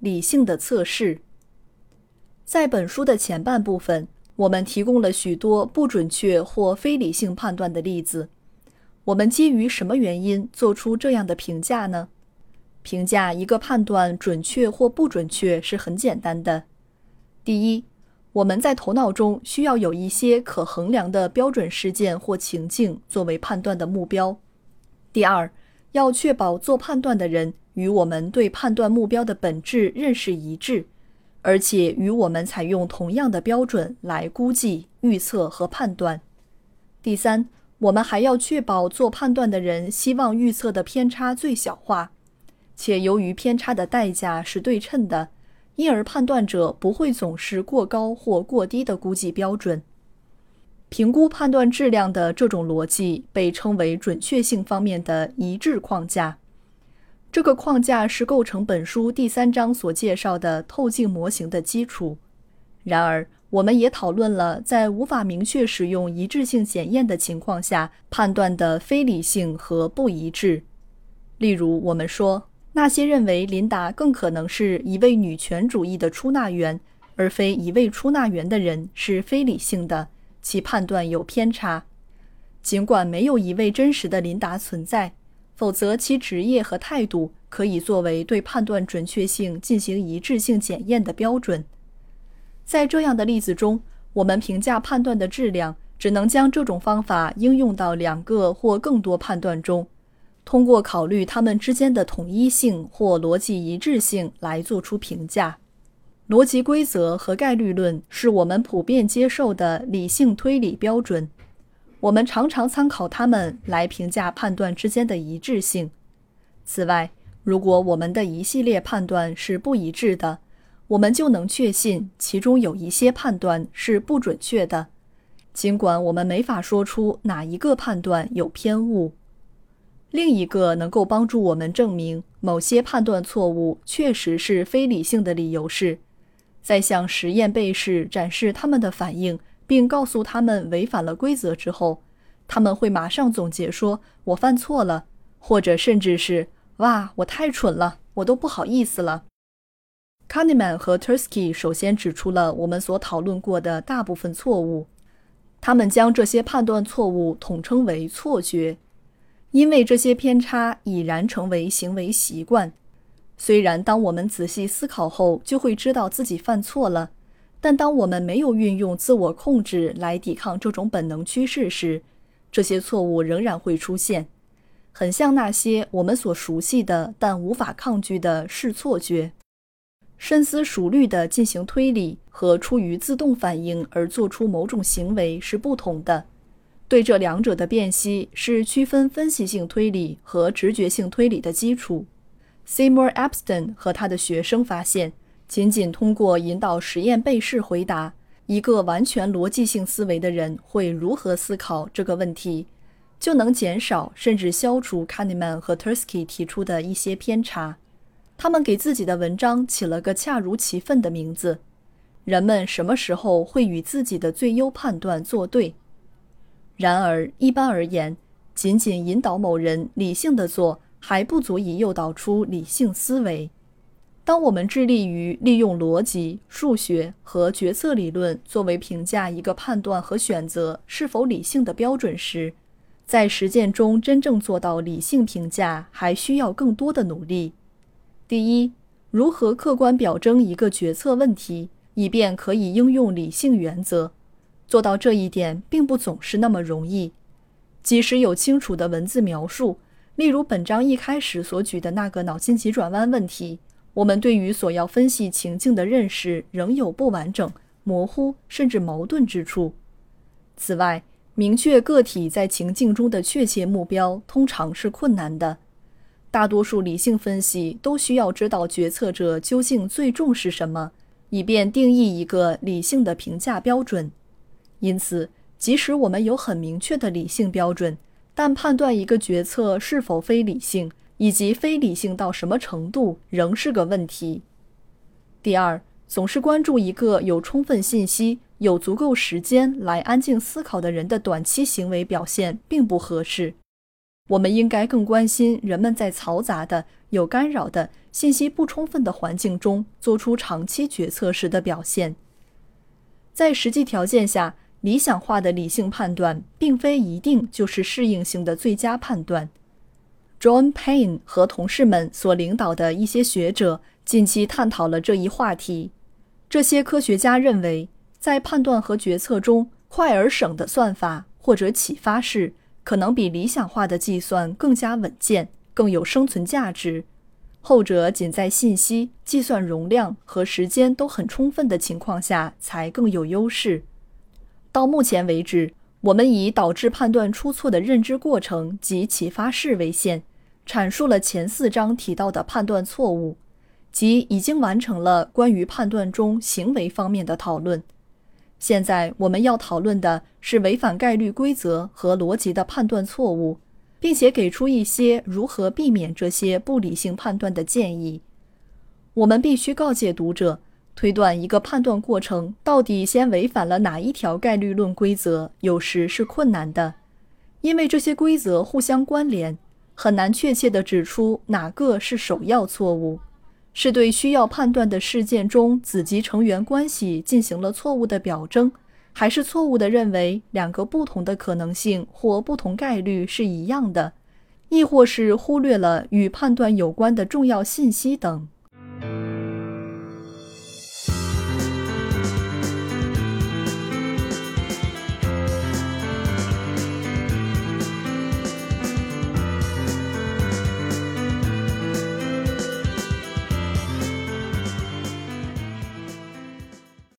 理性的测试。在本书的前半部分，我们提供了许多不准确或非理性判断的例子。我们基于什么原因做出这样的评价呢？评价一个判断准确或不准确是很简单的。第一，我们在头脑中需要有一些可衡量的标准事件或情境作为判断的目标。第二，要确保做判断的人。与我们对判断目标的本质认识一致，而且与我们采用同样的标准来估计、预测和判断。第三，我们还要确保做判断的人希望预测的偏差最小化，且由于偏差的代价是对称的，因而判断者不会总是过高或过低的估计标准。评估判断质量的这种逻辑被称为准确性方面的一致框架。这个框架是构成本书第三章所介绍的透镜模型的基础。然而，我们也讨论了在无法明确使用一致性检验的情况下判断的非理性和不一致。例如，我们说那些认为琳达更可能是一位女权主义的出纳员，而非一位出纳员的人是非理性的，其判断有偏差。尽管没有一位真实的琳达存在。否则，其职业和态度可以作为对判断准确性进行一致性检验的标准。在这样的例子中，我们评价判断的质量，只能将这种方法应用到两个或更多判断中，通过考虑它们之间的统一性或逻辑一致性来做出评价。逻辑规则和概率论是我们普遍接受的理性推理标准。我们常常参考它们来评价判断之间的一致性。此外，如果我们的一系列判断是不一致的，我们就能确信其中有一些判断是不准确的，尽管我们没法说出哪一个判断有偏误。另一个能够帮助我们证明某些判断错误确实是非理性的理由是，在向实验被试展示他们的反应。并告诉他们违反了规则之后，他们会马上总结说：“我犯错了。”或者甚至是“哇，我太蠢了，我都不好意思了。” Kahneman 和 Tursky 首先指出了我们所讨论过的大部分错误，他们将这些判断错误统称为错觉，因为这些偏差已然成为行为习惯。虽然当我们仔细思考后就会知道自己犯错了。但当我们没有运用自我控制来抵抗这种本能趋势时，这些错误仍然会出现，很像那些我们所熟悉的但无法抗拒的视错觉。深思熟虑地进行推理和出于自动反应而做出某种行为是不同的。对这两者的辨析是区分分析性推理和直觉性推理的基础。Seymour Epstein 和他的学生发现。仅仅通过引导实验被试回答一个完全逻辑性思维的人会如何思考这个问题，就能减少甚至消除 Kahneman 和 Tursky 提出的一些偏差。他们给自己的文章起了个恰如其分的名字：“人们什么时候会与自己的最优判断作对？”然而，一般而言，仅仅引导某人理性的做，还不足以诱导出理性思维。当我们致力于利用逻辑、数学和决策理论作为评价一个判断和选择是否理性的标准时，在实践中真正做到理性评价还需要更多的努力。第一，如何客观表征一个决策问题，以便可以应用理性原则？做到这一点并不总是那么容易。即使有清楚的文字描述，例如本章一开始所举的那个脑筋急转弯问题。我们对于所要分析情境的认识仍有不完整、模糊甚至矛盾之处。此外，明确个体在情境中的确切目标通常是困难的。大多数理性分析都需要知道决策者究竟最重视什么，以便定义一个理性的评价标准。因此，即使我们有很明确的理性标准，但判断一个决策是否非理性，以及非理性到什么程度，仍是个问题。第二，总是关注一个有充分信息、有足够时间来安静思考的人的短期行为表现，并不合适。我们应该更关心人们在嘈杂的、有干扰的、信息不充分的环境中做出长期决策时的表现。在实际条件下，理想化的理性判断并非一定就是适应性的最佳判断。John Payne 和同事们所领导的一些学者近期探讨了这一话题。这些科学家认为，在判断和决策中，快而省的算法或者启发式。可能比理想化的计算更加稳健，更有生存价值。后者仅在信息、计算容量和时间都很充分的情况下才更有优势。到目前为止，我们以导致判断出错的认知过程及启发式为限，阐述了前四章提到的判断错误，即已经完成了关于判断中行为方面的讨论。现在我们要讨论的是违反概率规则和逻辑的判断错误，并且给出一些如何避免这些不理性判断的建议。我们必须告诫读者，推断一个判断过程到底先违反了哪一条概率论规则，有时是困难的，因为这些规则互相关联，很难确切地指出哪个是首要错误。是对需要判断的事件中子集成员关系进行了错误的表征，还是错误地认为两个不同的可能性或不同概率是一样的，亦或是忽略了与判断有关的重要信息等？